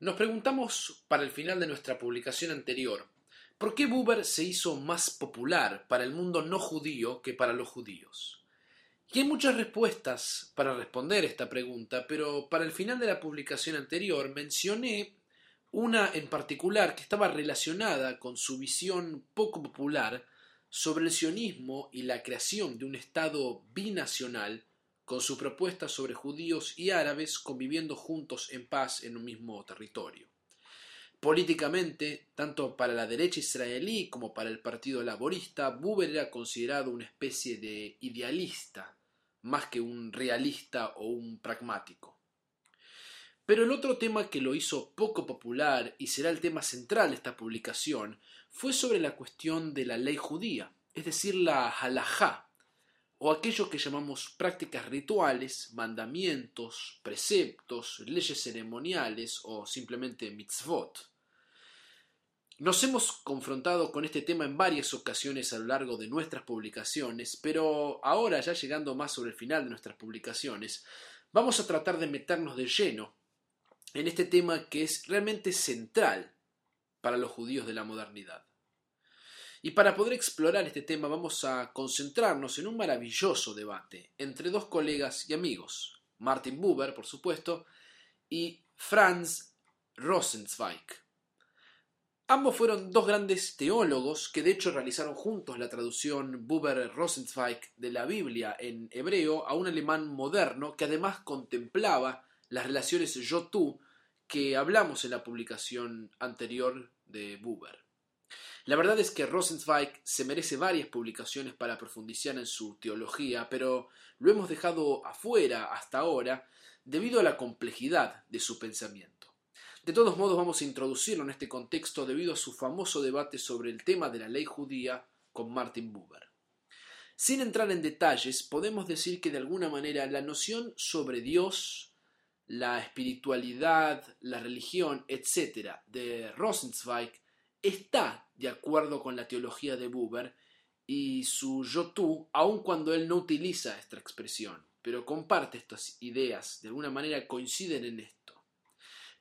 Nos preguntamos para el final de nuestra publicación anterior, ¿por qué Buber se hizo más popular para el mundo no judío que para los judíos? Y hay muchas respuestas para responder esta pregunta, pero para el final de la publicación anterior mencioné una en particular que estaba relacionada con su visión poco popular sobre el sionismo y la creación de un Estado binacional con su propuesta sobre judíos y árabes conviviendo juntos en paz en un mismo territorio. Políticamente, tanto para la derecha israelí como para el Partido Laborista, Buber era considerado una especie de idealista, más que un realista o un pragmático. Pero el otro tema que lo hizo poco popular y será el tema central de esta publicación fue sobre la cuestión de la ley judía, es decir, la halajá, o aquello que llamamos prácticas rituales, mandamientos, preceptos, leyes ceremoniales o simplemente mitzvot. Nos hemos confrontado con este tema en varias ocasiones a lo largo de nuestras publicaciones, pero ahora, ya llegando más sobre el final de nuestras publicaciones, vamos a tratar de meternos de lleno en este tema que es realmente central para los judíos de la modernidad. Y para poder explorar este tema vamos a concentrarnos en un maravilloso debate entre dos colegas y amigos, Martin Buber, por supuesto, y Franz Rosenzweig. Ambos fueron dos grandes teólogos que de hecho realizaron juntos la traducción Buber-Rosenzweig de la Biblia en hebreo a un alemán moderno que además contemplaba las relaciones yo-tú que hablamos en la publicación anterior de Buber. La verdad es que Rosenzweig se merece varias publicaciones para profundizar en su teología, pero lo hemos dejado afuera hasta ahora debido a la complejidad de su pensamiento. De todos modos vamos a introducirlo en este contexto debido a su famoso debate sobre el tema de la ley judía con Martin Buber. Sin entrar en detalles, podemos decir que de alguna manera la noción sobre Dios, la espiritualidad, la religión, etc., de Rosenzweig está de acuerdo con la teología de Buber y su yo-tú, aun cuando él no utiliza esta expresión, pero comparte estas ideas, de alguna manera coinciden en esto.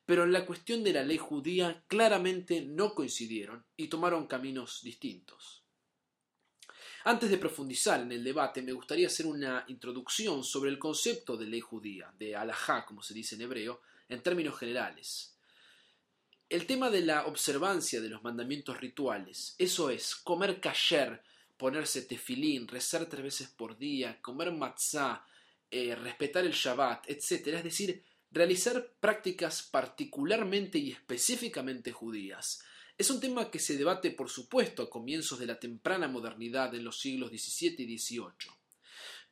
Pero en la cuestión de la ley judía claramente no coincidieron y tomaron caminos distintos. Antes de profundizar en el debate, me gustaría hacer una introducción sobre el concepto de ley judía, de alajá, como se dice en hebreo, en términos generales. El tema de la observancia de los mandamientos rituales, eso es, comer kasher, ponerse tefilín, rezar tres veces por día, comer matzah, eh, respetar el Shabbat, etc. Es decir, realizar prácticas particularmente y específicamente judías. Es un tema que se debate, por supuesto, a comienzos de la temprana modernidad en los siglos XVII y XVIII.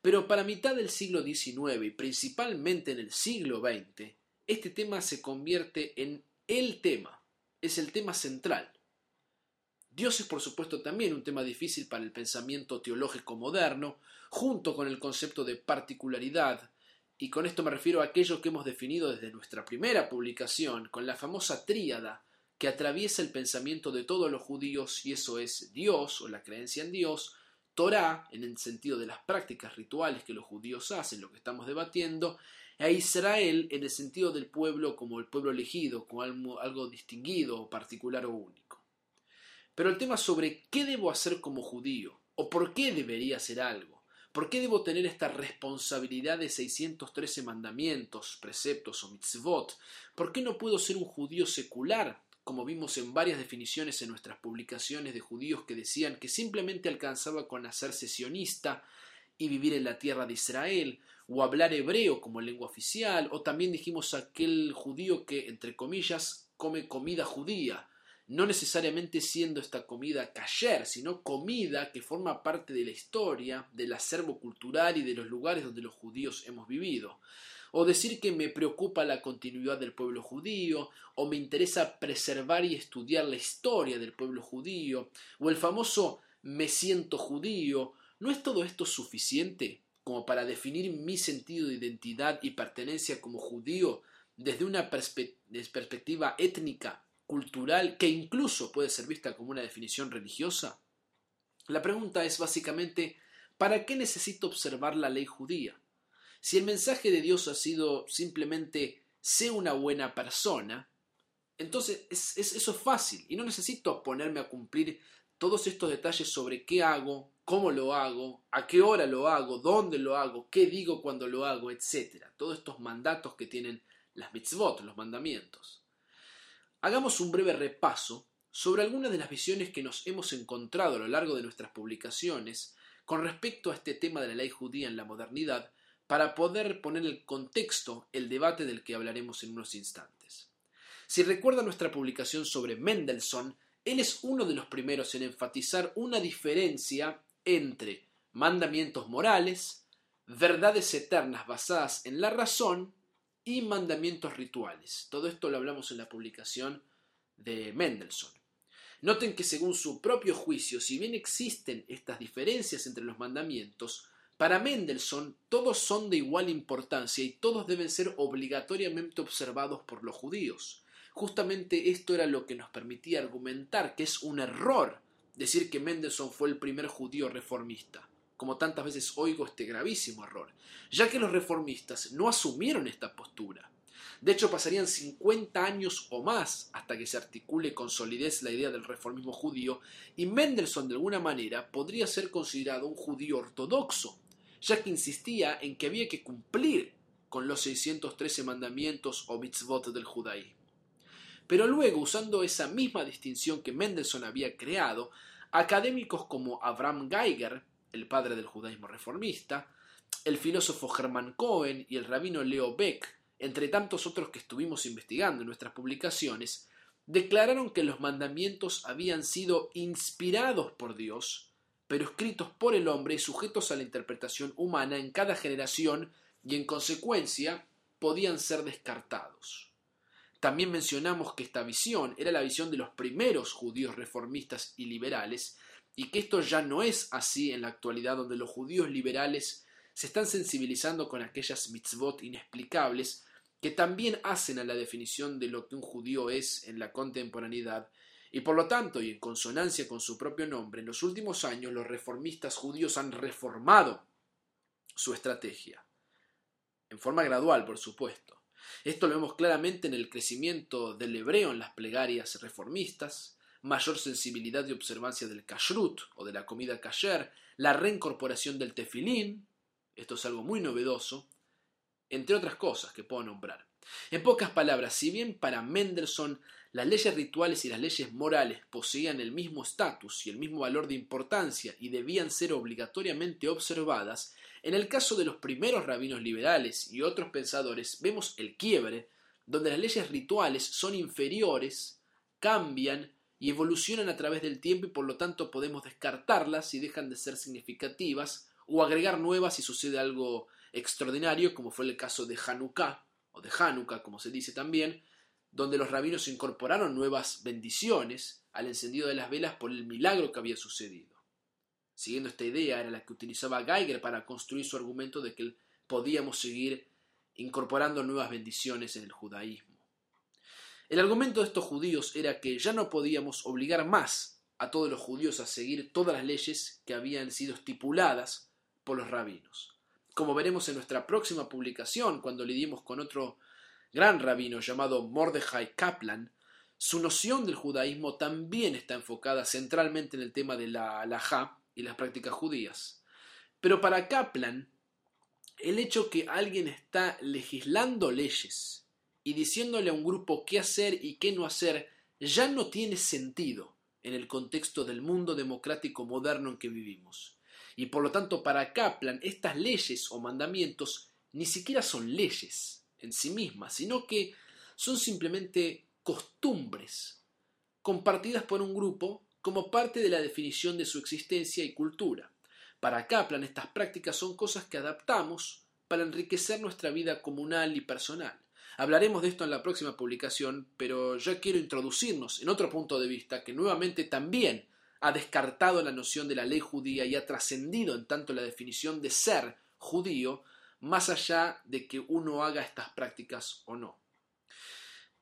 Pero para mitad del siglo XIX y principalmente en el siglo XX, este tema se convierte en el tema, es el tema central. Dios es por supuesto también un tema difícil para el pensamiento teológico moderno, junto con el concepto de particularidad, y con esto me refiero a aquello que hemos definido desde nuestra primera publicación, con la famosa tríada que atraviesa el pensamiento de todos los judíos, y eso es Dios o la creencia en Dios, Torah, en el sentido de las prácticas rituales que los judíos hacen, lo que estamos debatiendo, a Israel en el sentido del pueblo como el pueblo elegido, como algo, distinguido, particular o único. Pero el tema sobre qué debo hacer como judío, o por qué debería hacer algo, por qué debo tener esta responsabilidad de 613 mandamientos, preceptos o mitzvot, por qué no puedo ser un judío secular, como vimos en varias definiciones en nuestras publicaciones de judíos que decían que simplemente alcanzaba con hacerse sionista y vivir en la tierra de Israel, o hablar hebreo como lengua oficial, o también dijimos aquel judío que, entre comillas, come comida judía, no necesariamente siendo esta comida kasher, sino comida que forma parte de la historia, del acervo cultural y de los lugares donde los judíos hemos vivido. O decir que me preocupa la continuidad del pueblo judío, o me interesa preservar y estudiar la historia del pueblo judío, o el famoso me siento judío, ¿no es todo esto suficiente como para definir mi sentido de identidad y pertenencia como judío desde una perspectiva étnica, cultural, que incluso puede ser vista como una definición religiosa? La pregunta es básicamente, ¿para qué necesito observar la ley judía? Si el mensaje de Dios ha sido simplemente sé una buena persona, Entonces, eso es fácil y no necesito ponerme a cumplir todos estos detalles sobre qué hago, cómo lo hago, a qué hora lo hago, dónde lo hago, qué digo cuando lo hago, etc. Todos estos mandatos que tienen las mitzvot, los mandamientos. Hagamos un breve repaso sobre algunas de las visiones que nos hemos encontrado a lo largo de nuestras publicaciones con respecto a este tema de la ley judía en la modernidad para poder poner el contexto, el debate del que hablaremos en unos instantes. Si recuerda nuestra publicación sobre Mendelssohn, él es uno de los primeros en enfatizar una diferencia entre mandamientos morales, verdades eternas basadas en la razón y mandamientos rituales. Todo esto lo hablamos en la publicación de Mendelssohn. Noten que según su propio juicio, si bien existen estas diferencias entre los mandamientos, para Mendelssohn todos son de igual importancia y todos deben ser obligatoriamente observados por los judíos. Justamente esto era lo que nos permitía argumentar que es un error decir que Mendelssohn fue el primer judío reformista, como tantas veces oigo este gravísimo error, ya que los reformistas no asumieron esta postura. De hecho, pasarían 50 años o más hasta que se articule con solidez la idea del reformismo judío, y Mendelssohn de alguna manera podría ser considerado un judío ortodoxo, ya que insistía en que había que cumplir con los 613 mandamientos o mitzvot del judaísmo. Pero luego, usando esa misma distinción que Mendelssohn había creado, académicos como Abraham Geiger, el padre del judaísmo reformista, el filósofo Hermann Cohen y el rabino Leo Beck entre tantos otros que estuvimos investigando en nuestras publicaciones, declararon que los mandamientos habían sido inspirados por Dios, pero escritos por el hombre y sujetos a la interpretación humana en cada generación y en consecuencia podían ser descartados. También mencionamos que esta visión era la visión de los primeros judíos reformistas y liberales, y que esto ya no es así en la actualidad donde los judíos liberales se están sensibilizando con aquellas mitzvot inexplicables que también hacen a la definición de lo que un judío es en la contemporaneidad, y por lo tanto, y en consonancia con su propio nombre, en los últimos años los reformistas judíos han reformado su estrategia, en forma gradual, por supuesto. Esto lo vemos claramente en el crecimiento del hebreo en las plegarias reformistas, mayor sensibilidad y observancia del kashrut o de la comida kasher, la reincorporación del tefilín, esto es algo muy novedoso, entre otras cosas que puedo nombrar. En pocas palabras, si bien para Mendelssohn las leyes rituales y las leyes morales poseían el mismo estatus y el mismo valor de importancia y debían ser obligatoriamente observadas, en el caso de los primeros rabinos liberales y otros pensadores vemos el quiebre, donde las leyes rituales son inferiores, cambian y evolucionan a través del tiempo y por lo tanto podemos descartarlas si dejan de ser significativas o agregar nuevas si sucede algo extraordinario, como fue el caso de Hanukkah, de Hanukkah, como se dice también, donde los rabinos incorporaron nuevas bendiciones al encendido de las velas por el milagro que había sucedido. Siguiendo esta idea era la que utilizaba Geiger para construir su argumento de que podíamos seguir incorporando nuevas bendiciones en el judaísmo. El argumento de estos judíos era que ya no podíamos obligar más a todos los judíos a seguir todas las leyes que habían sido estipuladas por los rabinos como veremos en nuestra próxima publicación, cuando lidiemos con otro gran rabino llamado Mordechai Kaplan, su noción del judaísmo también está enfocada centralmente en el tema de la halajá y las prácticas judías. Pero para Kaplan, el hecho que alguien está legislando leyes y diciéndole a un grupo qué hacer y qué no hacer ya no tiene sentido en el contexto del mundo democrático moderno en que vivimos. Y por lo tanto, para Kaplan, estas leyes o mandamientos ni siquiera son leyes en sí mismas, sino que son simplemente costumbres compartidas por un grupo como parte de la definición de su existencia y cultura. Para Kaplan, estas prácticas son cosas que adaptamos para enriquecer nuestra vida comunal y personal. Hablaremos de esto en la próxima publicación, pero ya quiero introducirnos en otro punto de vista que nuevamente también ha descartado la noción de la ley judía y ha trascendido en tanto la definición de ser judío, más allá de que uno haga estas prácticas o no.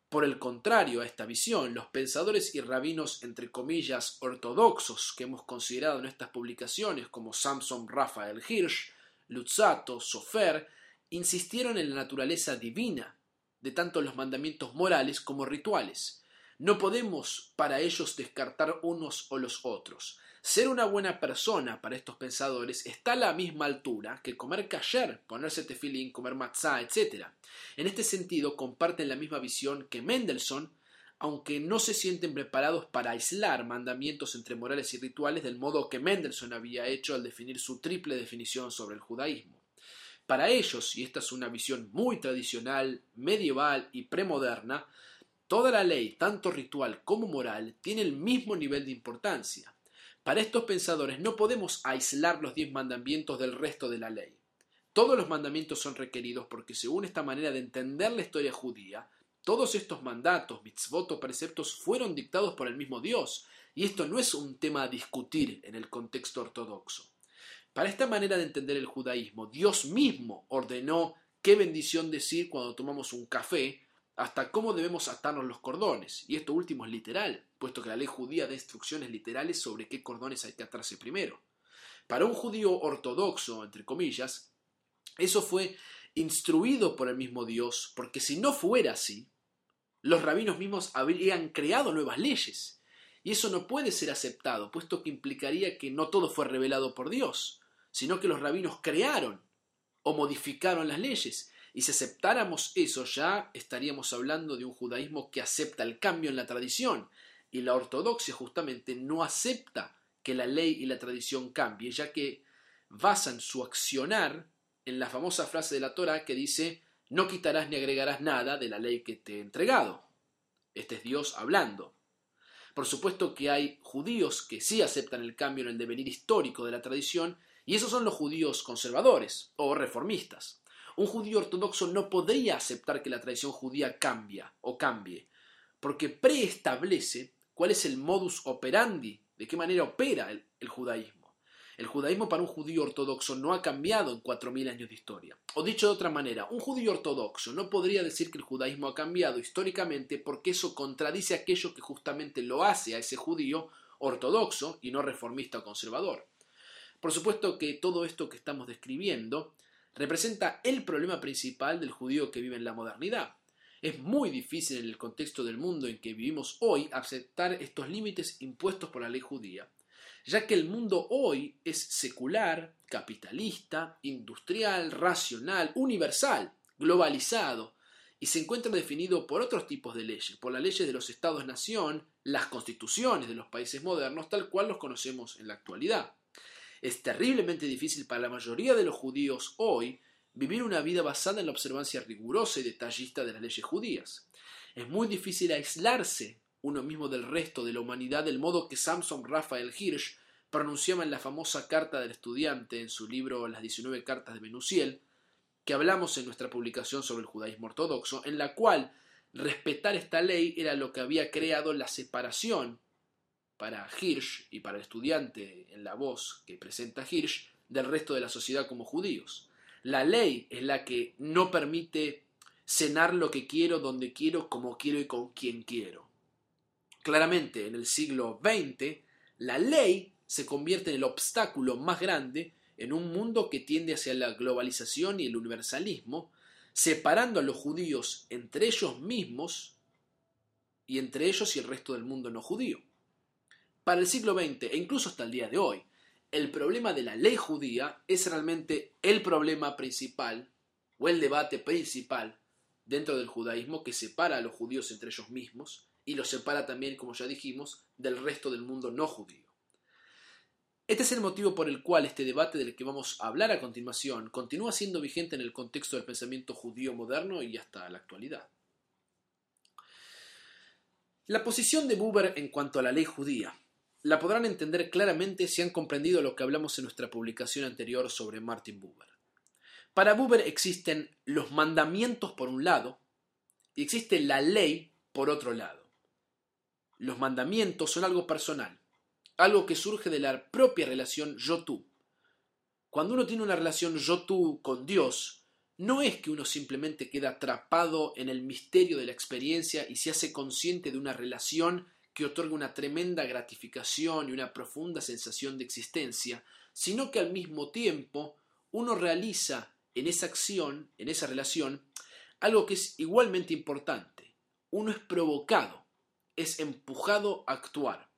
Por el contrario a esta visión, los pensadores y rabinos, entre comillas, ortodoxos que hemos considerado en estas publicaciones, como Samson Raphael Hirsch, Lutzato, Sofer, insistieron en la naturaleza divina de tanto los mandamientos morales como rituales. No podemos para ellos descartar unos o los otros. Ser una buena persona para estos pensadores está a la misma altura que comer kasher, ponerse tefilín, comer matzah, etc. En este sentido, comparten la misma visión que Mendelssohn, aunque no se sienten preparados para aislar mandamientos entre morales y rituales del modo que Mendelssohn había hecho al definir su triple definición sobre el judaísmo. Para ellos, y esta es una visión muy tradicional, medieval y premoderna, toda la ley, tanto ritual como moral, tiene el mismo nivel de importancia. Para estos pensadores no podemos aislar los diez mandamientos del resto de la ley. Todos los mandamientos son requeridos porque según esta manera de entender la historia judía, todos estos mandatos, mitzvot o preceptos fueron dictados por el mismo Dios, y esto no es un tema a discutir en el contexto ortodoxo. Para esta manera de entender el judaísmo, Dios mismo ordenó qué bendición decir cuando tomamos un café, hasta cómo debemos atarnos los cordones, y esto último es literal, puesto que la ley judía da instrucciones literales sobre qué cordones hay que atarse primero. Para un judío ortodoxo, entre comillas, eso fue instruido por el mismo Dios, porque si no fuera así, los rabinos mismos habrían creado nuevas leyes, y eso no puede ser aceptado, puesto que implicaría que no todo fue revelado por Dios, sino que los rabinos crearon o modificaron las leyes, y si aceptáramos eso ya estaríamos hablando de un judaísmo que acepta el cambio en la tradición. Y la ortodoxia justamente no acepta que la ley y la tradición cambien, ya que basan su accionar en la famosa frase de la Torah que dice no quitarás ni agregarás nada de la ley que te he entregado. Este es Dios hablando. Por supuesto que hay judíos que sí aceptan el cambio en el devenir histórico de la tradición, y esos son los judíos conservadores o reformistas. Un judío ortodoxo no podría aceptar que la tradición judía cambia o cambie, porque preestablece cuál es el modus operandi, de qué manera opera el, el judaísmo. El judaísmo para un judío ortodoxo no ha cambiado en cuatro mil años de historia. O dicho de otra manera, un judío ortodoxo no podría decir que el judaísmo ha cambiado históricamente porque eso contradice aquello que justamente lo hace a ese judío ortodoxo y no reformista o conservador. Por supuesto que todo esto que estamos describiendo representa el problema principal del judío que vive en la modernidad. Es muy difícil en el contexto del mundo en que vivimos hoy aceptar estos límites impuestos por la ley judía, ya que el mundo hoy es secular, capitalista, industrial, racional, universal, globalizado, y se encuentra definido por otros tipos de leyes, por las leyes de los estados-nación, las constituciones de los países modernos, tal cual los conocemos en la actualidad. Es terriblemente difícil para la mayoría de los judíos hoy vivir una vida basada en la observancia rigurosa y detallista de las leyes judías. Es muy difícil aislarse uno mismo del resto de la humanidad del modo que Samson Raphael Hirsch pronunciaba en la famosa carta del estudiante en su libro Las 19 cartas de Menuciel, que hablamos en nuestra publicación sobre el judaísmo ortodoxo, en la cual respetar esta ley era lo que había creado la separación para Hirsch y para el estudiante en la voz que presenta Hirsch del resto de la sociedad como judíos. La ley es la que no permite cenar lo que quiero, donde quiero, como quiero y con quien quiero. Claramente, en el siglo XX, la ley se convierte en el obstáculo más grande en un mundo que tiende hacia la globalización y el universalismo, separando a los judíos entre ellos mismos y entre ellos y el resto del mundo no judío. Para el siglo XX e incluso hasta el día de hoy, el problema de la ley judía es realmente el problema principal o el debate principal dentro del judaísmo que separa a los judíos entre ellos mismos y los separa también, como ya dijimos, del resto del mundo no judío. Este es el motivo por el cual este debate del que vamos a hablar a continuación continúa siendo vigente en el contexto del pensamiento judío moderno y hasta la actualidad. La posición de Buber en cuanto a la ley judía la podrán entender claramente si han comprendido lo que hablamos en nuestra publicación anterior sobre Martin Buber. Para Buber existen los mandamientos por un lado y existe la ley por otro lado. Los mandamientos son algo personal, algo que surge de la propia relación yo-tú. Cuando uno tiene una relación yo-tú con Dios, no es que uno simplemente queda atrapado en el misterio de la experiencia y se hace consciente de una relación que otorga una tremenda gratificación y una profunda sensación de existencia, sino que al mismo tiempo uno realiza en esa acción, en esa relación, algo que es igualmente importante. Uno es provocado, es empujado a actuar.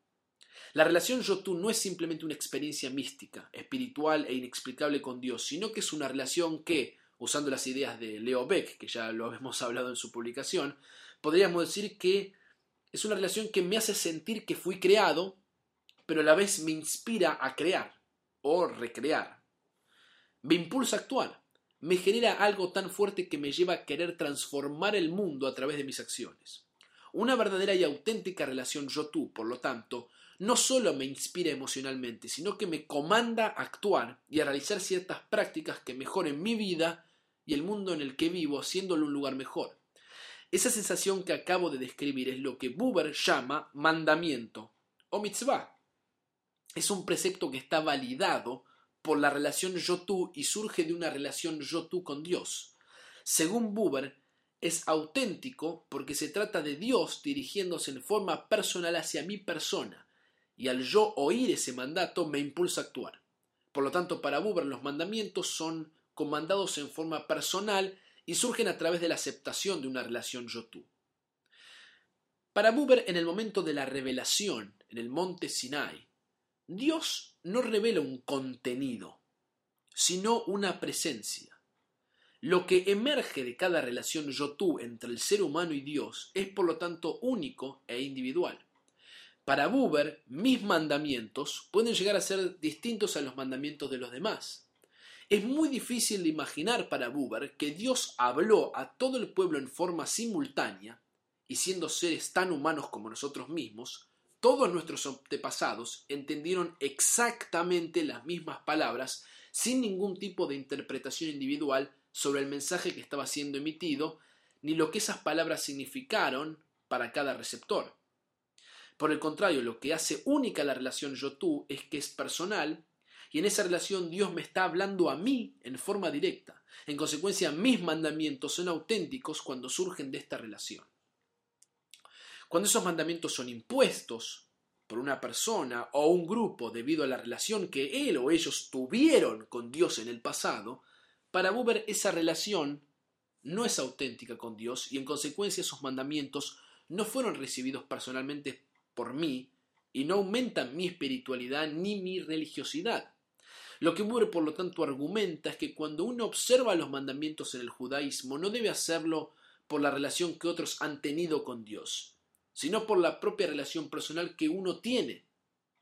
La relación yo-tú no es simplemente una experiencia mística, espiritual e inexplicable con Dios, sino que es una relación que, usando las ideas de Leo Beck, que ya lo hemos hablado en su publicación, podríamos decir que es una relación que me hace sentir que fui creado, pero a la vez me inspira a crear o recrear. Me impulsa a actuar, me genera algo tan fuerte que me lleva a querer transformar el mundo a través de mis acciones. Una verdadera y auténtica relación yo-tú, por lo tanto, no solo me inspira emocionalmente, sino que me comanda a actuar y a realizar ciertas prácticas que mejoren mi vida y el mundo en el que vivo, haciéndolo un lugar mejor. Esa sensación que acabo de describir es lo que Buber llama mandamiento o mitzvah. Es un precepto que está validado por la relación yo-tú y surge de una relación yo-tú con Dios. Según Buber, es auténtico porque se trata de Dios dirigiéndose en forma personal hacia mi persona, y al yo oír ese mandato me impulsa a actuar. Por lo tanto, para Buber los mandamientos son comandados en forma personal y surgen a través de la aceptación de una relación yo-tú. Para Buber, en el momento de la revelación, en el monte Sinai, Dios no revela un contenido, sino una presencia. Lo que emerge de cada relación yo-tú entre el ser humano y Dios es por lo tanto único e individual. Para Buber, mis mandamientos pueden llegar a ser distintos a los mandamientos de los demás. Es muy difícil de imaginar para Buber que Dios habló a todo el pueblo en forma simultánea, y siendo seres tan humanos como nosotros mismos, todos nuestros antepasados entendieron exactamente las mismas palabras sin ningún tipo de interpretación individual sobre el mensaje que estaba siendo emitido, ni lo que esas palabras significaron para cada receptor. Por el contrario, lo que hace única la relación yo-tú es que es personal y en esa relación Dios me está hablando a mí en forma directa. En consecuencia, mis mandamientos son auténticos cuando surgen de esta relación. Cuando esos mandamientos son impuestos por una persona o un grupo debido a la relación que él o ellos tuvieron con Dios en el pasado, para Buber esa relación no es auténtica con Dios y en consecuencia esos mandamientos no fueron recibidos personalmente por mí y no aumentan mi espiritualidad ni mi religiosidad. Lo que Buber, por lo tanto, argumenta es que cuando uno observa los mandamientos en el judaísmo, no debe hacerlo por la relación que otros han tenido con Dios, sino por la propia relación personal que uno tiene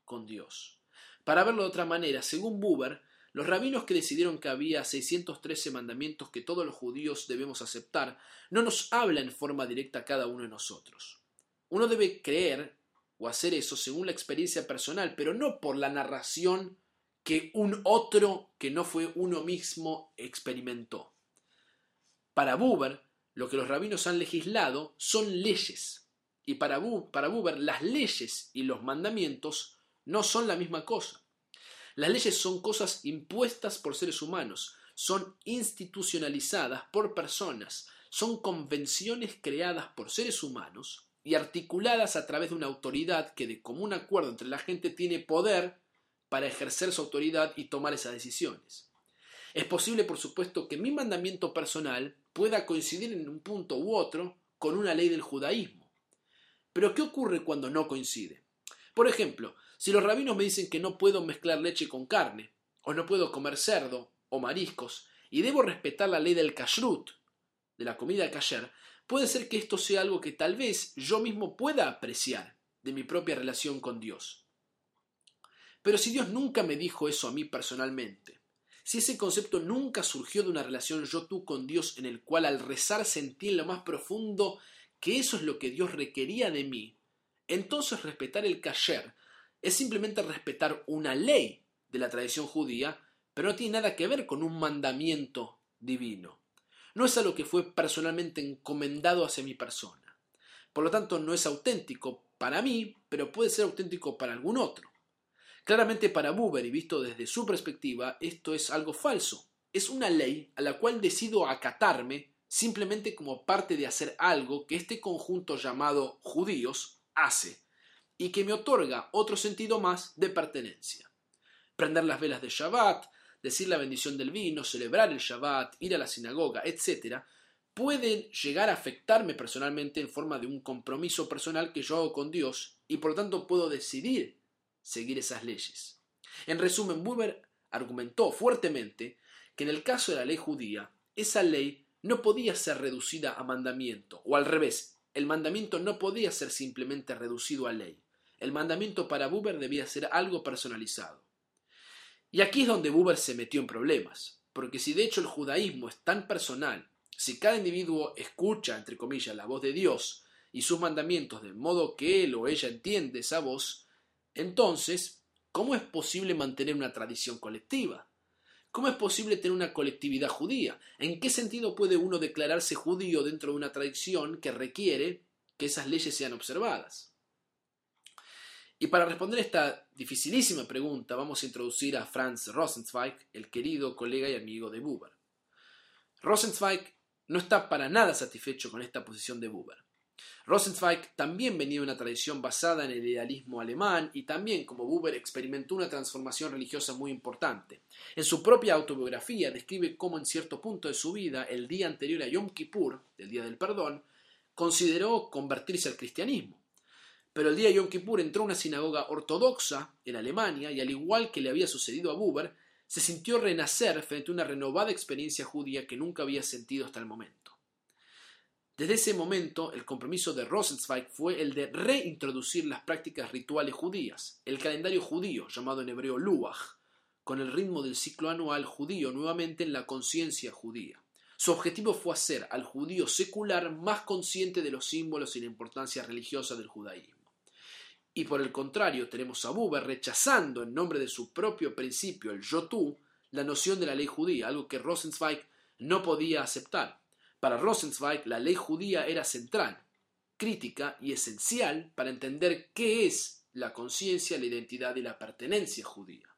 con Dios. Para verlo de otra manera, según Buber, los rabinos que decidieron que había 613 mandamientos que todos los judíos debemos aceptar, no nos habla en forma directa a cada uno de nosotros. Uno debe creer o hacer eso según la experiencia personal, pero no por la narración que un otro que no fue uno mismo experimentó. Para Buber, lo que los rabinos han legislado son leyes, y para, Buber las leyes y los mandamientos no son la misma cosa. Las leyes son cosas impuestas por seres humanos, son institucionalizadas por personas, son convenciones creadas por seres humanos y articuladas a través de una autoridad que de común acuerdo entre la gente tiene poder para ejercer su autoridad y tomar esas decisiones. Es posible, por supuesto, que mi mandamiento personal pueda coincidir en un punto u otro con una ley del judaísmo. Pero ¿qué ocurre cuando no coincide? Por ejemplo, si los rabinos me dicen que no puedo mezclar leche con carne, o no puedo comer cerdo o mariscos, y debo respetar la ley del kashrut, de la comida kasher, puede ser que esto sea algo que tal vez yo mismo pueda apreciar de mi propia relación con Dios. Pero si Dios nunca me dijo eso a mí personalmente, si ese concepto nunca surgió de una relación yo-tú con Dios en el cual al rezar sentí en lo más profundo que eso es lo que Dios requería de mí, entonces respetar el kasher es simplemente respetar una ley de la tradición judía, pero no tiene nada que ver con un mandamiento divino. No es algo que fue personalmente encomendado hacia mi persona. Por lo tanto, no es auténtico para mí, pero puede ser auténtico para algún otro. Claramente para Buber y visto desde su perspectiva, esto es algo falso. Es una ley a la cual decido acatarme simplemente como parte de hacer algo que este conjunto llamado judíos hace y que me otorga otro sentido más de pertenencia. Prender las velas de Shabbat, decir la bendición del vino, celebrar el Shabbat, ir a la sinagoga, etc., pueden llegar a afectarme personalmente en forma de un compromiso personal que yo hago con Dios y por lo tanto puedo decidir seguir esas leyes. En resumen, Buber argumentó fuertemente que en el caso de la ley judía, esa ley no podía ser reducida a mandamiento, o al revés, el mandamiento no podía ser simplemente reducido a ley. El mandamiento para Buber debía ser algo personalizado. Y aquí es donde Buber se metió en problemas, porque si de hecho el judaísmo es tan personal, si cada individuo escucha, entre comillas, la voz de Dios y sus mandamientos de modo que él o ella entiende esa voz, entonces, ¿cómo es posible mantener una tradición colectiva? ¿Cómo es posible tener una colectividad judía? ¿En qué sentido puede uno declararse judío dentro de una tradición que requiere que esas leyes sean observadas? Y para responder esta dificilísima pregunta vamos a introducir a Franz Rosenzweig, el querido colega y amigo de Buber. Rosenzweig no está para nada satisfecho con esta posición de Buber. Rosenzweig también venía de una tradición basada en el idealismo alemán y también, como Buber, experimentó una transformación religiosa muy importante. En su propia autobiografía describe cómo en cierto punto de su vida, el día anterior a Yom Kippur, el día del perdón, consideró convertirse al cristianismo. Pero el día de Yom Kippur entró a una sinagoga ortodoxa en Alemania y al igual que le había sucedido a Buber, se sintió renacer frente a una renovada experiencia judía que nunca había sentido hasta el momento. Desde ese momento, el compromiso de Rosenzweig fue el de reintroducir las prácticas rituales judías, el calendario judío, llamado en hebreo Luach, con el ritmo del ciclo anual judío nuevamente en la conciencia judía. Su objetivo fue hacer al judío secular más consciente de los símbolos y la importancia religiosa del judaísmo. Y por el contrario, tenemos a Buber rechazando en nombre de su propio principio, el Yotu, la noción de la ley judía, algo que Rosenzweig no podía aceptar. Para Rosenzweig, la ley judía era central, crítica y esencial para entender qué es la conciencia, la identidad y la pertenencia judía.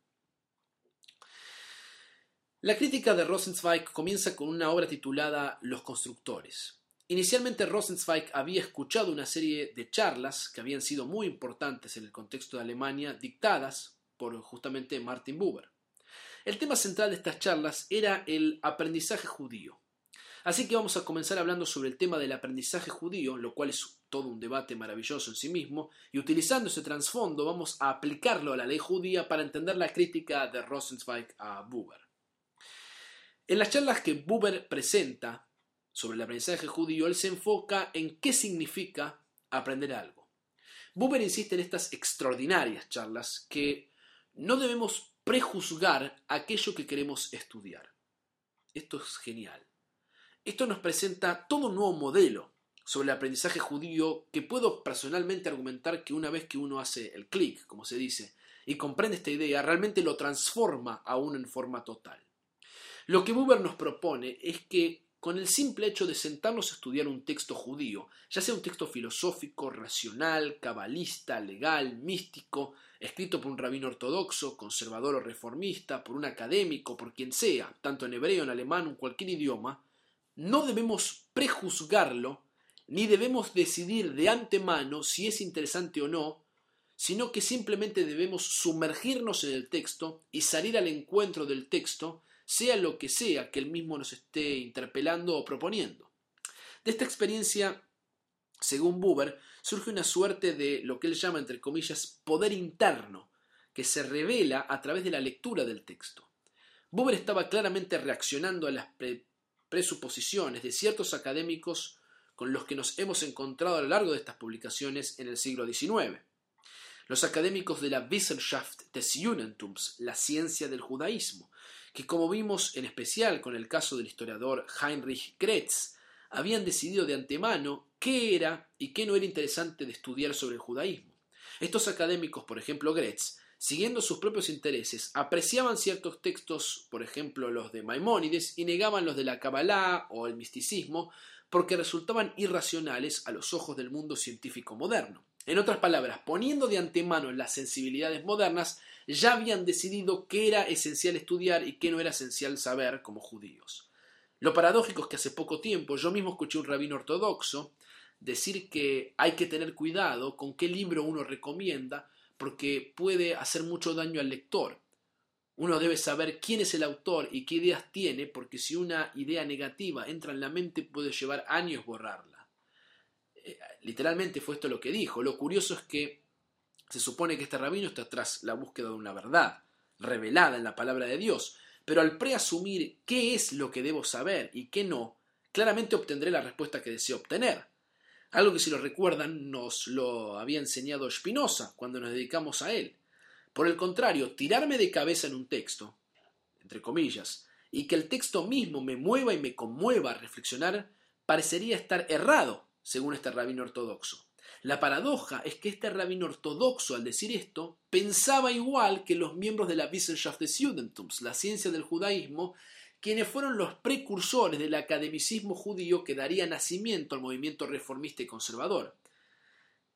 La crítica de Rosenzweig comienza con una obra titulada Los constructores. Inicialmente Rosenzweig había escuchado una serie de charlas que habían sido muy importantes en el contexto de Alemania, dictadas por justamente Martin Buber. El tema central de estas charlas era el aprendizaje judío. Así que vamos a comenzar hablando sobre el tema del aprendizaje judío, lo cual es todo un debate maravilloso en sí mismo, y utilizando ese trasfondo vamos a aplicarlo a la ley judía para entender la crítica de Rosenzweig a Buber. En las charlas que Buber presenta sobre el aprendizaje judío, él se enfoca en qué significa aprender algo. Buber insiste en estas extraordinarias charlas que no debemos prejuzgar aquello que queremos estudiar. Esto es genial. Esto nos presenta todo un nuevo modelo sobre el aprendizaje judío que puedo personalmente argumentar que una vez que uno hace el clic, como se dice, y comprende esta idea, realmente lo transforma aún en forma total. Lo que Buber nos propone es que con el simple hecho de sentarnos a estudiar un texto judío, ya sea un texto filosófico, racional, cabalista, legal, místico, escrito por un rabino ortodoxo, conservador o reformista, por un académico, por quien sea, tanto en hebreo, en alemán o en cualquier idioma, no debemos prejuzgarlo, ni debemos decidir de antemano si es interesante o no, sino que simplemente debemos sumergirnos en el texto y salir al encuentro del texto, sea lo que sea que él mismo nos esté interpelando o proponiendo. De esta experiencia, según Buber, surge una suerte de lo que él llama, entre comillas, poder interno, que se revela a través de la lectura del texto. Buber estaba claramente reaccionando a las presuposiciones de ciertos académicos con los que nos hemos encontrado a lo largo de estas publicaciones en el siglo XIX. Los académicos de la Wissenschaft des Judentums, la ciencia del judaísmo, que como vimos en especial con el caso del historiador Heinrich Kretz, habían decidido de antemano qué era y qué no era interesante de estudiar sobre el judaísmo. Estos académicos, por ejemplo Gretz, siguiendo sus propios intereses, apreciaban ciertos textos, por ejemplo los de Maimónides, y negaban los de la Kabbalah o el misticismo, porque resultaban irracionales a los ojos del mundo científico moderno. En otras palabras, poniendo de antemano las sensibilidades modernas, ya habían decidido qué era esencial estudiar y qué no era esencial saber como judíos. Lo paradójico es que hace poco tiempo yo mismo escuché un rabino ortodoxo decir que hay que tener cuidado con qué libro uno recomienda porque puede hacer mucho daño al lector. Uno debe saber quién es el autor y qué ideas tiene, porque si una idea negativa entra en la mente puede llevar años borrarla. Eh, literalmente fue esto lo que dijo. Lo curioso es que se supone que este rabino está tras la búsqueda de una verdad, revelada en la palabra de Dios, pero al preasumir qué es lo que debo saber y qué no, claramente obtendré la respuesta que deseo obtener. Algo que si lo recuerdan nos lo había enseñado Spinoza cuando nos dedicamos a él. Por el contrario, tirarme de cabeza en un texto, entre comillas, y que el texto mismo me mueva y me conmueva a reflexionar, parecería estar errado, según este rabino ortodoxo. La paradoja es que este rabino ortodoxo, al decir esto, pensaba igual que los miembros de la Wissenschaft des Judentums, la ciencia del judaísmo, quienes fueron los precursores del academicismo judío que daría nacimiento al movimiento reformista y conservador.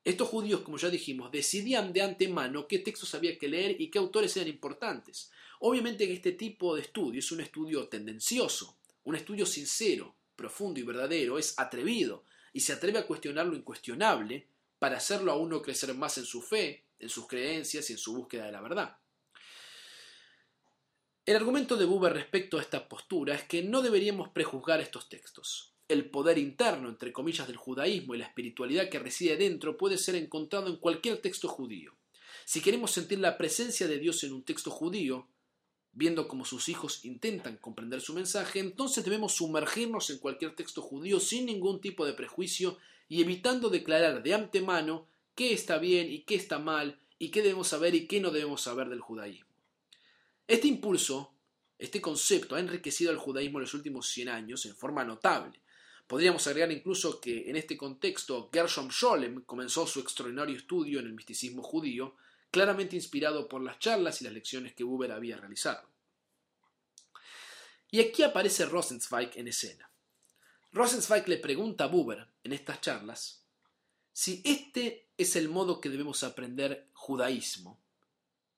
Estos judíos, como ya dijimos, decidían de antemano qué textos había que leer y qué autores eran importantes. Obviamente que este tipo de estudio es un estudio tendencioso, un estudio sincero, profundo y verdadero, es atrevido y se atreve a cuestionar lo incuestionable para hacerlo a uno crecer más en su fe, en sus creencias y en su búsqueda de la verdad. El argumento de Buber respecto a esta postura es que no deberíamos prejuzgar estos textos. El poder interno, entre comillas, del judaísmo y la espiritualidad que reside dentro puede ser encontrado en cualquier texto judío. Si queremos sentir la presencia de Dios en un texto judío, viendo cómo sus hijos intentan comprender su mensaje, entonces debemos sumergirnos en cualquier texto judío sin ningún tipo de prejuicio y evitando declarar de antemano qué está bien y qué está mal y qué debemos saber y qué no debemos saber del judaísmo. Este impulso, este concepto, ha enriquecido al judaísmo en los últimos 100 años en forma notable. Podríamos agregar incluso que en este contexto Gershom Scholem comenzó su extraordinario estudio en el misticismo judío, claramente inspirado por las charlas y las lecciones que Buber había realizado. Y aquí aparece Rosenzweig en escena. Rosenzweig le pregunta a Buber en estas charlas si este es el modo que debemos aprender judaísmo,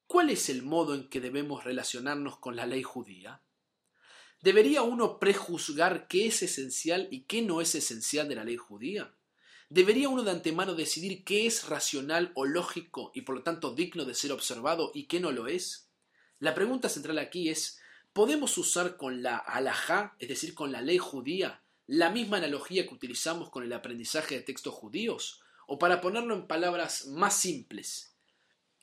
¿Cuál es el modo en que debemos relacionarnos con la ley judía? ¿Debería uno prejuzgar qué es esencial y qué no es esencial de la ley judía? ¿Debería uno de antemano decidir qué es racional o lógico y por lo tanto digno de ser observado y qué no lo es? La pregunta central aquí es, ¿podemos usar con la halajá, es decir, con la ley judía, la misma analogía que utilizamos con el aprendizaje de textos judíos? O para ponerlo en palabras más simples,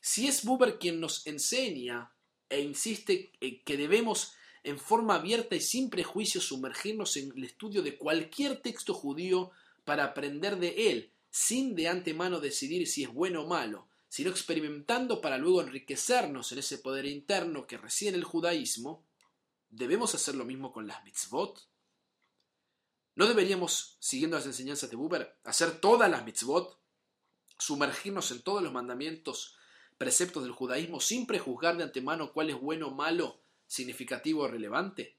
si es Buber quien nos enseña e insiste en que debemos en forma abierta y sin prejuicios sumergirnos en el estudio de cualquier texto judío para aprender de él, sin de antemano decidir si es bueno o malo, sino experimentando para luego enriquecernos en ese poder interno que reside en el judaísmo, ¿debemos hacer lo mismo con las mitzvot? ¿No deberíamos, siguiendo las enseñanzas de Buber, hacer todas las mitzvot, sumergirnos en todos los mandamientos preceptos del judaísmo sin prejuzgar de antemano cuál es bueno, malo, significativo o relevante?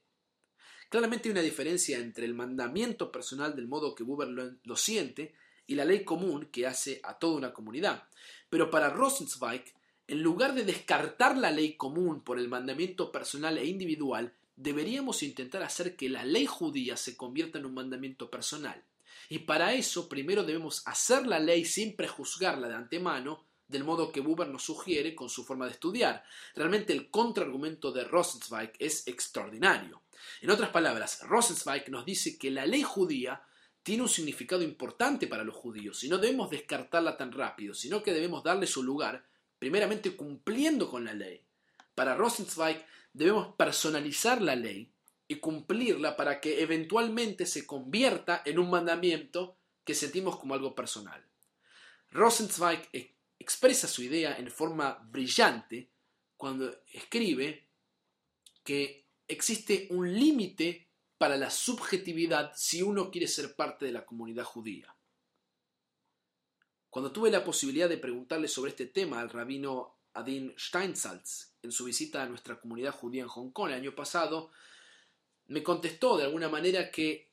Claramente hay una diferencia entre el mandamiento personal del modo que Buber lo, siente y la ley común que hace a toda una comunidad. Pero para Rosenzweig, en lugar de descartar la ley común por el mandamiento personal e individual, deberíamos intentar hacer que la ley judía se convierta en un mandamiento personal. Y para eso primero debemos hacer la ley sin prejuzgarla de antemano del modo que Buber nos sugiere con su forma de estudiar. Realmente el contraargumento de Rosenzweig es extraordinario. En otras palabras, Rosenzweig nos dice que la ley judía tiene un significado importante para los judíos y no debemos descartarla tan rápido, sino que debemos darle su lugar, primeramente cumpliendo con la ley. Para Rosenzweig debemos personalizar la ley y cumplirla para que eventualmente se convierta en un mandamiento que sentimos como algo personal. Rosenzweig expresa su idea en forma brillante cuando escribe que existe un límite para la subjetividad si uno quiere ser parte de la comunidad judía. Cuando tuve la posibilidad de preguntarle sobre este tema al rabino Adin Steinsaltz en su visita a nuestra comunidad judía en Hong Kong el año pasado, me contestó de alguna manera que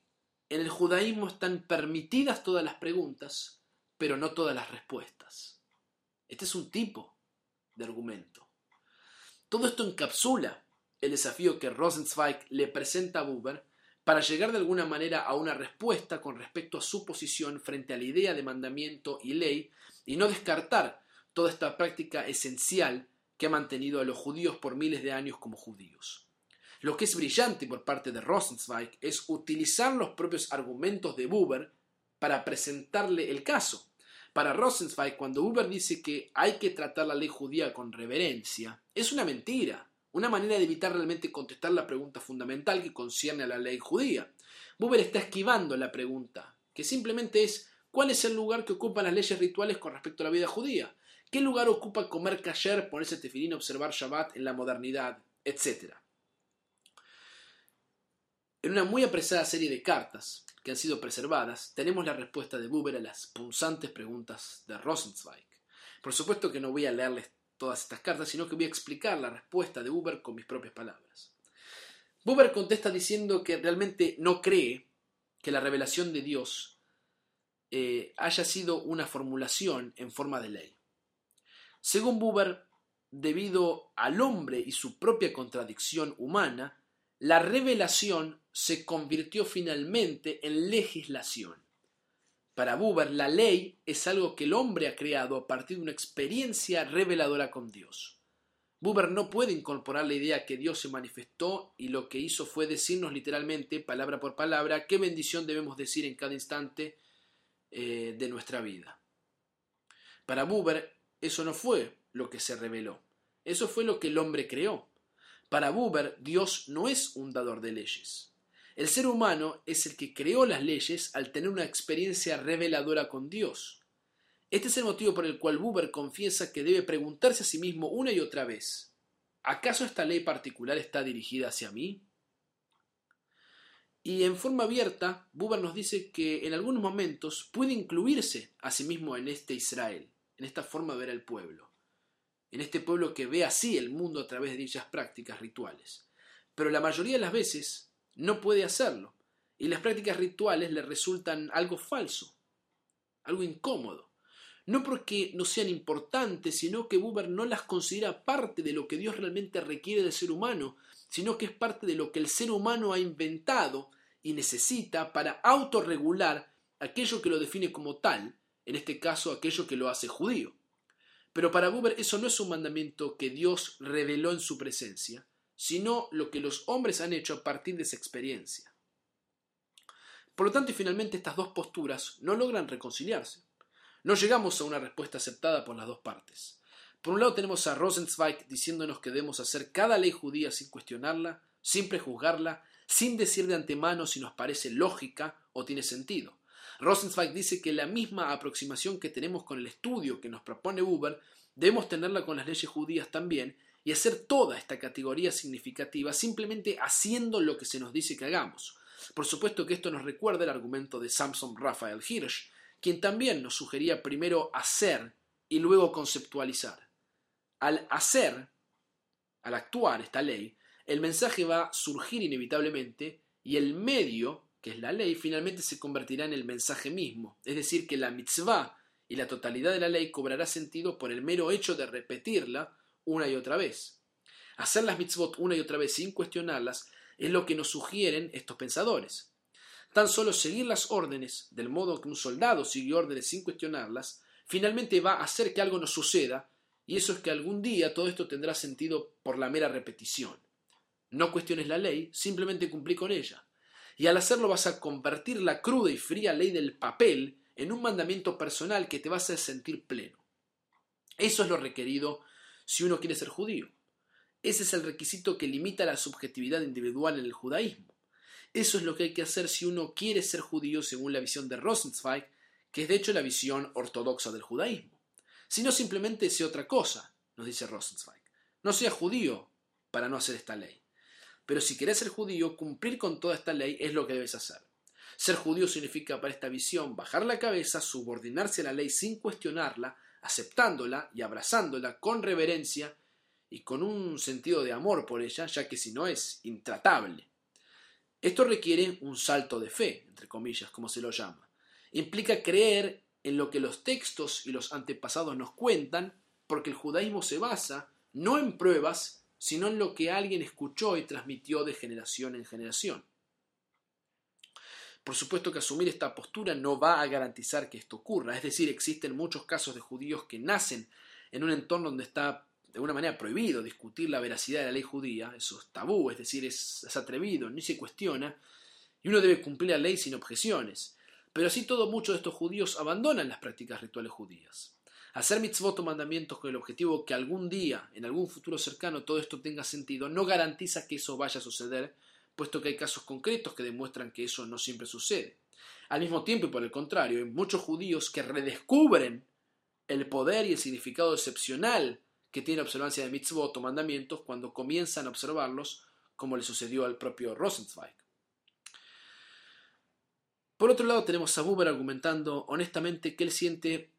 en el judaísmo están permitidas todas las preguntas, pero no todas las respuestas. Este es un tipo de argumento. Todo esto encapsula el desafío que Rosenzweig le presenta a Buber para llegar de alguna manera a una respuesta con respecto a su posición frente a la idea de mandamiento y ley y no descartar toda esta práctica esencial que ha mantenido a los judíos por miles de años como judíos. Lo que es brillante por parte de Rosenzweig es utilizar los propios argumentos de Buber para presentarle el caso. Para Rosenzweig, cuando Buber dice que hay que tratar la ley judía con reverencia, es una mentira, una manera de evitar realmente contestar la pregunta fundamental que concierne a la ley judía. Buber está esquivando la pregunta, que simplemente es ¿cuál es el lugar que ocupan las leyes rituales con respecto a la vida judía? ¿Qué lugar ocupa comer kasher, ponerse tefilín, observar Shabbat en la modernidad, etcétera? En una muy apreciada serie de cartas que han sido preservadas, tenemos la respuesta de Buber a las punzantes preguntas de Rosenzweig. Por supuesto que no voy a leerles todas estas cartas, sino que voy a explicar la respuesta de Buber con mis propias palabras. Buber contesta diciendo que realmente no cree que la revelación de Dios eh, haya sido una formulación en forma de ley. Según Buber, debido al hombre y su propia contradicción humana, la revelación se convirtió finalmente en legislación. Para Buber, la ley es algo que el hombre ha creado a partir de una experiencia reveladora con Dios. Buber no puede incorporar la idea que Dios se manifestó y lo que hizo fue decirnos literalmente, palabra por palabra, qué bendición debemos decir en cada instante eh, de nuestra vida. Para Buber, eso no fue lo que se reveló, eso fue lo que el hombre creó. Para Buber, Dios no es un dador de leyes. El ser humano es el que creó las leyes al tener una experiencia reveladora con Dios. Este es el motivo por el cual Buber confiesa que debe preguntarse a sí mismo una y otra vez, ¿acaso esta ley particular está dirigida hacia mí? Y en forma abierta, Buber nos dice que en algunos momentos puede incluirse a sí mismo en este Israel, en esta forma de ver al pueblo en este pueblo que ve así el mundo a través de dichas prácticas rituales. Pero la mayoría de las veces no puede hacerlo, y las prácticas rituales le resultan algo falso, algo incómodo. No porque no sean importantes, sino que Buber no las considera parte de lo que Dios realmente requiere del ser humano, sino que es parte de lo que el ser humano ha inventado y necesita para autorregular aquello que lo define como tal, en este caso aquello que lo hace judío. Pero para Buber eso no es un mandamiento que Dios reveló en su presencia, sino lo que los hombres han hecho a partir de esa experiencia. Por lo tanto, y finalmente estas dos posturas no logran reconciliarse. No llegamos a una respuesta aceptada por las dos partes. Por un lado tenemos a Rosenzweig diciéndonos que debemos hacer cada ley judía sin cuestionarla, sin prejuzgarla, sin decir de antemano si nos parece lógica o tiene sentido. Rosenzweig dice que la misma aproximación que tenemos con el estudio que nos propone Buber, debemos tenerla con las leyes judías también y hacer toda esta categoría significativa simplemente haciendo lo que se nos dice que hagamos. Por supuesto que esto nos recuerda el argumento de Samson Raphael Hirsch, quien también nos sugería primero hacer y luego conceptualizar. Al hacer, al actuar esta ley, el mensaje va a surgir inevitablemente y el medio que es la ley, finalmente se convertirá en el mensaje mismo, es decir, que la mitzvah y la totalidad de la ley cobrará sentido por el mero hecho de repetirla una y otra vez. Hacer las mitzvot una y otra vez sin cuestionarlas es lo que nos sugieren estos pensadores. Tan solo seguir las órdenes, del modo que un soldado sigue órdenes sin cuestionarlas, finalmente va a hacer que algo nos suceda, y eso es que algún día todo esto tendrá sentido por la mera repetición. No cuestiones la ley, simplemente cumplí con ella y al hacerlo vas a convertir la cruda y fría ley del papel en un mandamiento personal que te va a hacer sentir pleno. Eso es lo requerido si uno quiere ser judío. Ese es el requisito que limita la subjetividad individual en el judaísmo. Eso es lo que hay que hacer si uno quiere ser judío según la visión de Rosenzweig, que es de hecho la visión ortodoxa del judaísmo. Si no simplemente sea otra cosa, nos dice Rosenzweig. No sea judío para no hacer esta ley. Pero si querés ser judío, cumplir con toda esta ley es lo que debes hacer. Ser judío significa para esta visión bajar la cabeza, subordinarse a la ley sin cuestionarla, aceptándola y abrazándola con reverencia y con un sentido de amor por ella, ya que si no es intratable. Esto requiere un salto de fe, entre comillas, como se lo llama. Implica creer en lo que los textos y los antepasados nos cuentan, porque el judaísmo se basa no en pruebas, sino en lo que alguien escuchó y transmitió de generación en generación. Por supuesto que asumir esta postura no va a garantizar que esto ocurra, es decir, existen muchos casos de judíos que nacen en un entorno donde está de alguna manera prohibido discutir la veracidad de la ley judía, eso es tabú, es decir, es, atrevido, ni se cuestiona, y uno debe cumplir la ley sin objeciones. Pero así todo, muchos de estos judíos abandonan las prácticas rituales judías. Hacer mitzvot o mandamientos con el objetivo que algún día, en algún futuro cercano, todo esto tenga sentido, no garantiza que eso vaya a suceder, puesto que hay casos concretos que demuestran que eso no siempre sucede. Al mismo tiempo, y por el contrario, hay muchos judíos que redescubren el poder y el significado excepcional que tiene la observancia de mitzvot o mandamientos cuando comienzan a observarlos, como le sucedió al propio Rosenzweig. Por otro lado, tenemos a Buber argumentando honestamente que él siente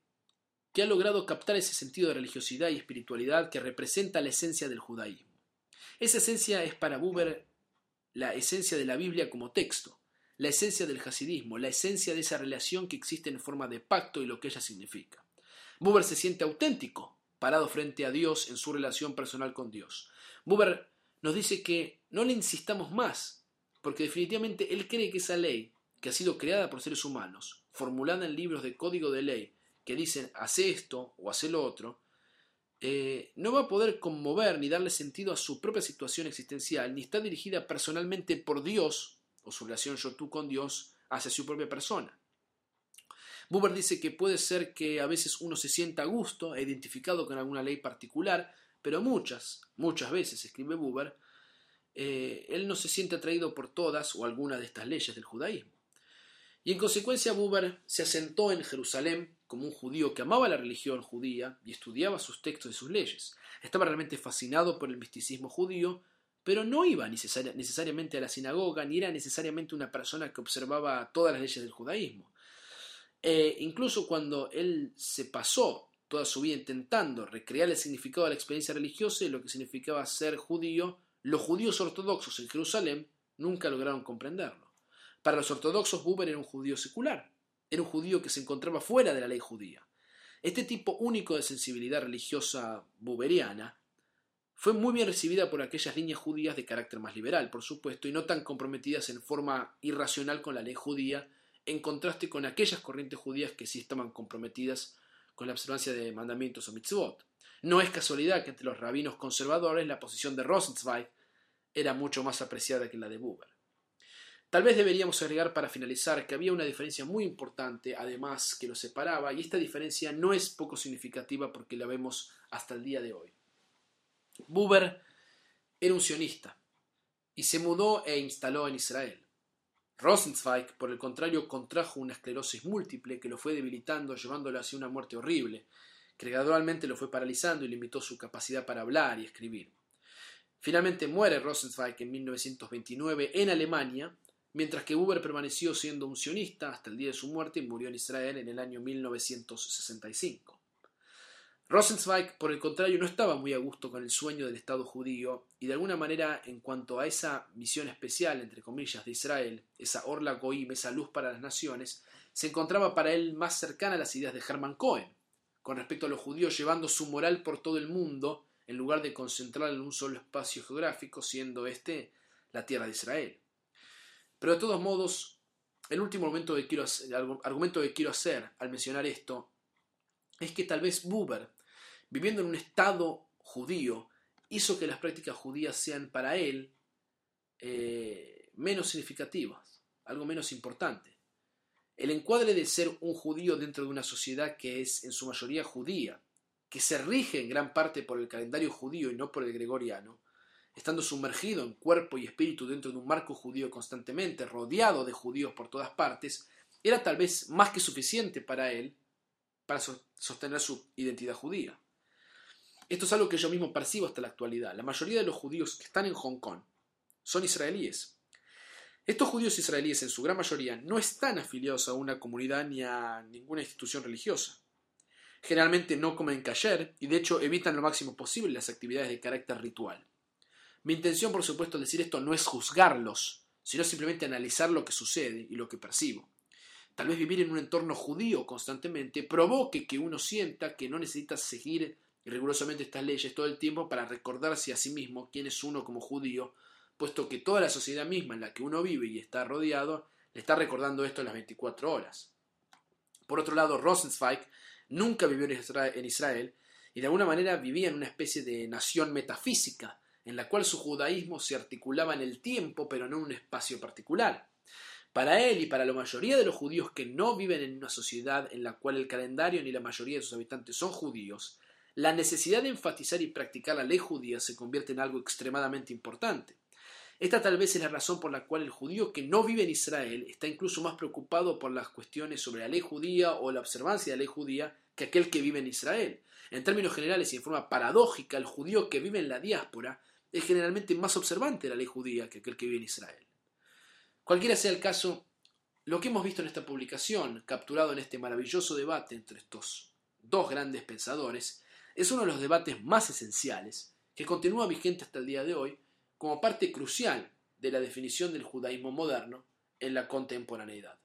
que ha logrado captar ese sentido de religiosidad y espiritualidad que representa la esencia del judaísmo. Esa esencia es para Buber la esencia de la Biblia como texto, la esencia del hasidismo, la esencia de esa relación que existe en forma de pacto y lo que ella significa. Buber se siente auténtico, parado frente a Dios en su relación personal con Dios. Buber nos dice que no le insistamos más, porque definitivamente él cree que esa ley, que ha sido creada por seres humanos, formulada en libros de código de ley, que dicen hace esto o hace lo otro, eh, no va a poder conmover ni darle sentido a su propia situación existencial, ni está dirigida personalmente por Dios, o su relación yo-tú con Dios, hacia su propia persona. Buber dice que puede ser que a veces uno se sienta a gusto e identificado con alguna ley particular, pero muchas, muchas veces, escribe Buber, eh, él no se siente atraído por todas o alguna de estas leyes del judaísmo. Y en consecuencia Buber se asentó en Jerusalén como un judío que amaba la religión judía y estudiaba sus textos y sus leyes. Estaba realmente fascinado por el misticismo judío, pero no iba necesariamente a la sinagoga, ni era necesariamente una persona que observaba todas las leyes del judaísmo. E incluso cuando él se pasó toda su vida intentando recrear el significado de la experiencia religiosa y lo que significaba ser judío, los judíos ortodoxos en Jerusalén nunca lograron comprenderlo. Para los ortodoxos, Buber era un judío secular, era un judío que se encontraba fuera de la ley judía. Este tipo único de sensibilidad religiosa buberiana fue muy bien recibida por aquellas líneas judías de carácter más liberal, por supuesto, y no tan comprometidas en forma irracional con la ley judía, en contraste con aquellas corrientes judías que sí estaban comprometidas con la observancia de mandamientos o mitzvot. No es casualidad que entre los rabinos conservadores la posición de Rosenzweig era mucho más apreciada que la de Buber. Tal vez deberíamos agregar para finalizar que había una diferencia muy importante, además, que los separaba, y esta diferencia no es poco significativa porque la vemos hasta el día de hoy. Buber era un sionista y se mudó e instaló en Israel. Rosenzweig, por el contrario, contrajo una esclerosis múltiple que lo fue debilitando, llevándolo hacia una muerte horrible, que gradualmente lo fue paralizando y limitó su capacidad para hablar y escribir. Finalmente muere Rosenzweig en 1929 en Alemania mientras que Buber permaneció siendo un sionista hasta el día de su muerte y murió en Israel en el año 1965. Rosenzweig, por el contrario, no estaba muy a gusto con el sueño del Estado judío y de alguna manera en cuanto a esa misión especial, entre comillas, de Israel, esa Orla Goim, esa luz para las naciones, se encontraba para él más cercana a las ideas de Hermann Cohen, con respecto a los judíos llevando su moral por todo el mundo en lugar de concentrarla en un solo espacio geográfico, siendo este la tierra de Israel. Pero de todos modos, el último argumento que quiero hacer, que quiero hacer al mencionar esto es que tal vez Buber, viviendo en un estado judío, hizo que las prácticas judías sean para él eh, menos significativas, algo menos importante. El encuadre de ser un judío dentro de una sociedad que es en su mayoría judía, que se rige en gran parte por el calendario judío y no por el gregoriano, estando sumergido en cuerpo y espíritu dentro de un marco judío constantemente, rodeado de judíos por todas partes, era tal vez más que suficiente para él para sostener su identidad judía. Esto es algo que yo mismo percibo hasta la actualidad. La mayoría de los judíos que están en Hong Kong son israelíes. Estos judíos israelíes en su gran mayoría no están afiliados a una comunidad ni a ninguna institución religiosa. Generalmente no comen kasher y de hecho evitan lo máximo posible las actividades de carácter ritual. Mi intención, por supuesto, al decir esto no es juzgarlos, sino simplemente analizar lo que sucede y lo que percibo. Tal vez vivir en un entorno judío constantemente provoque que uno sienta que no necesita seguir rigurosamente estas leyes todo el tiempo para recordarse a sí mismo quién es uno como judío, puesto que toda la sociedad misma en la que uno vive y está rodeado le está recordando esto las 24 horas. Por otro lado, Rosenzweig nunca vivió en Israel y de alguna manera vivía en una especie de nación metafísica, en la cual su judaísmo se articulaba en el tiempo, pero no en un espacio particular. Para él y para la mayoría de los judíos que no viven en una sociedad en la cual el calendario ni la mayoría de sus habitantes son judíos, la necesidad de enfatizar y practicar la ley judía se convierte en algo extremadamente importante. Esta tal vez es la razón por la cual el judío que no vive en Israel está incluso más preocupado por las cuestiones sobre la ley judía o la observancia de la ley judía que aquel que vive en Israel. En términos generales y en forma paradójica, el judío que vive en la diáspora es generalmente más observante la ley judía que aquel que vive en Israel. Cualquiera sea el caso, lo que hemos visto en esta publicación, capturado en este maravilloso debate entre estos dos grandes pensadores, es uno de los debates más esenciales que continúa vigente hasta el día de hoy como parte crucial de la definición del judaísmo moderno en la contemporaneidad.